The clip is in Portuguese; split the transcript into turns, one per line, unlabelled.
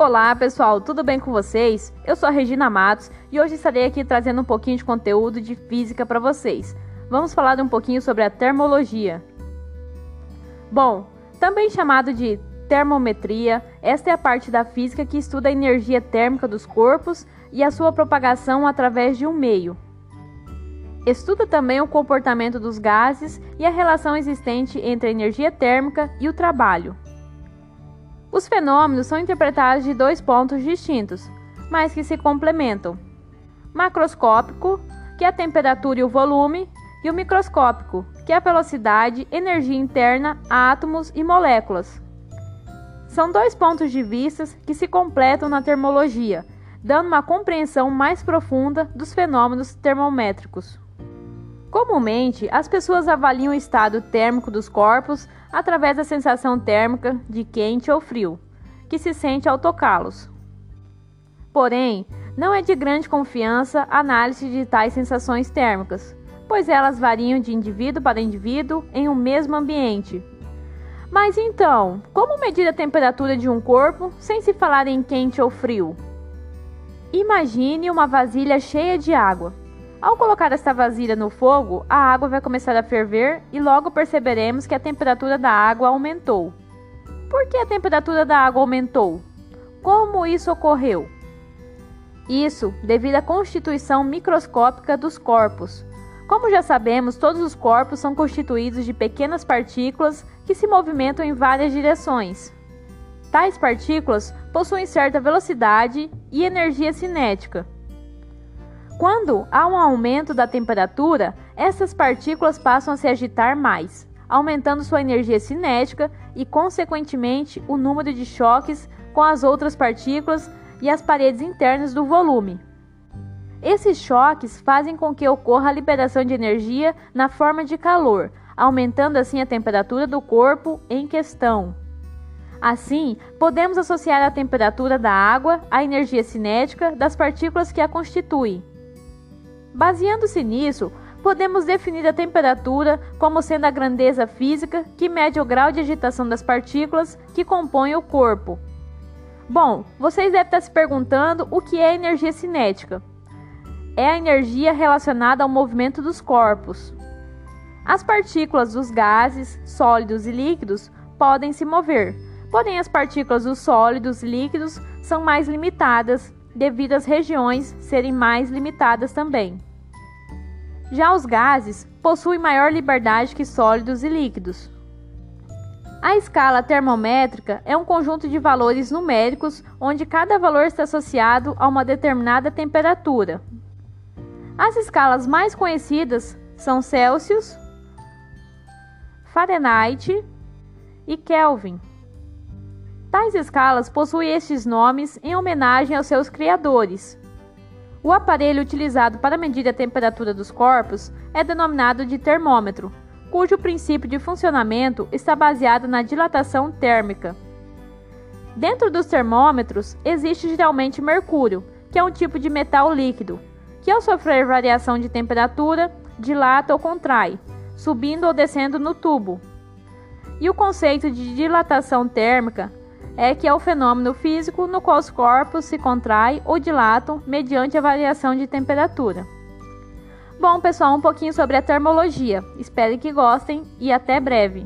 Olá pessoal, tudo bem com vocês? Eu sou a Regina Matos e hoje estarei aqui trazendo um pouquinho de conteúdo de física para vocês. Vamos falar um pouquinho sobre a termologia. Bom, também chamado de termometria, esta é a parte da física que estuda a energia térmica dos corpos e a sua propagação através de um meio. Estuda também o comportamento dos gases e a relação existente entre a energia térmica e o trabalho. Os fenômenos são interpretados de dois pontos distintos, mas que se complementam: macroscópico, que é a temperatura e o volume, e o microscópico, que é a velocidade, energia interna, átomos e moléculas. São dois pontos de vista que se completam na termologia, dando uma compreensão mais profunda dos fenômenos termométricos. Comumente, as pessoas avaliam o estado térmico dos corpos através da sensação térmica de quente ou frio, que se sente ao tocá-los. Porém, não é de grande confiança a análise de tais sensações térmicas, pois elas variam de indivíduo para indivíduo em um mesmo ambiente. Mas então, como medir a temperatura de um corpo sem se falar em quente ou frio? Imagine uma vasilha cheia de água. Ao colocar esta vasilha no fogo, a água vai começar a ferver e logo perceberemos que a temperatura da água aumentou. Por que a temperatura da água aumentou? Como isso ocorreu? Isso devido à constituição microscópica dos corpos. Como já sabemos, todos os corpos são constituídos de pequenas partículas que se movimentam em várias direções. Tais partículas possuem certa velocidade e energia cinética. Quando há um aumento da temperatura, essas partículas passam a se agitar mais, aumentando sua energia cinética e, consequentemente, o número de choques com as outras partículas e as paredes internas do volume. Esses choques fazem com que ocorra a liberação de energia na forma de calor, aumentando assim a temperatura do corpo em questão. Assim, podemos associar a temperatura da água à energia cinética das partículas que a constituem. Baseando-se nisso, podemos definir a temperatura como sendo a grandeza física que mede o grau de agitação das partículas que compõem o corpo. Bom, vocês devem estar se perguntando o que é energia cinética. É a energia relacionada ao movimento dos corpos. As partículas dos gases, sólidos e líquidos podem se mover, porém as partículas dos sólidos e líquidos são mais limitadas devido às regiões serem mais limitadas também. Já os gases possuem maior liberdade que sólidos e líquidos. A escala termométrica é um conjunto de valores numéricos onde cada valor está associado a uma determinada temperatura. As escalas mais conhecidas são Celsius, Fahrenheit e Kelvin. Tais escalas possuem estes nomes em homenagem aos seus criadores. O aparelho utilizado para medir a temperatura dos corpos é denominado de termômetro, cujo princípio de funcionamento está baseado na dilatação térmica. Dentro dos termômetros existe geralmente mercúrio, que é um tipo de metal líquido, que ao sofrer variação de temperatura, dilata ou contrai, subindo ou descendo no tubo. E o conceito de dilatação térmica é que é o fenômeno físico no qual os corpos se contraem ou dilatam mediante a variação de temperatura. Bom, pessoal, um pouquinho sobre a termologia. Espero que gostem e até breve.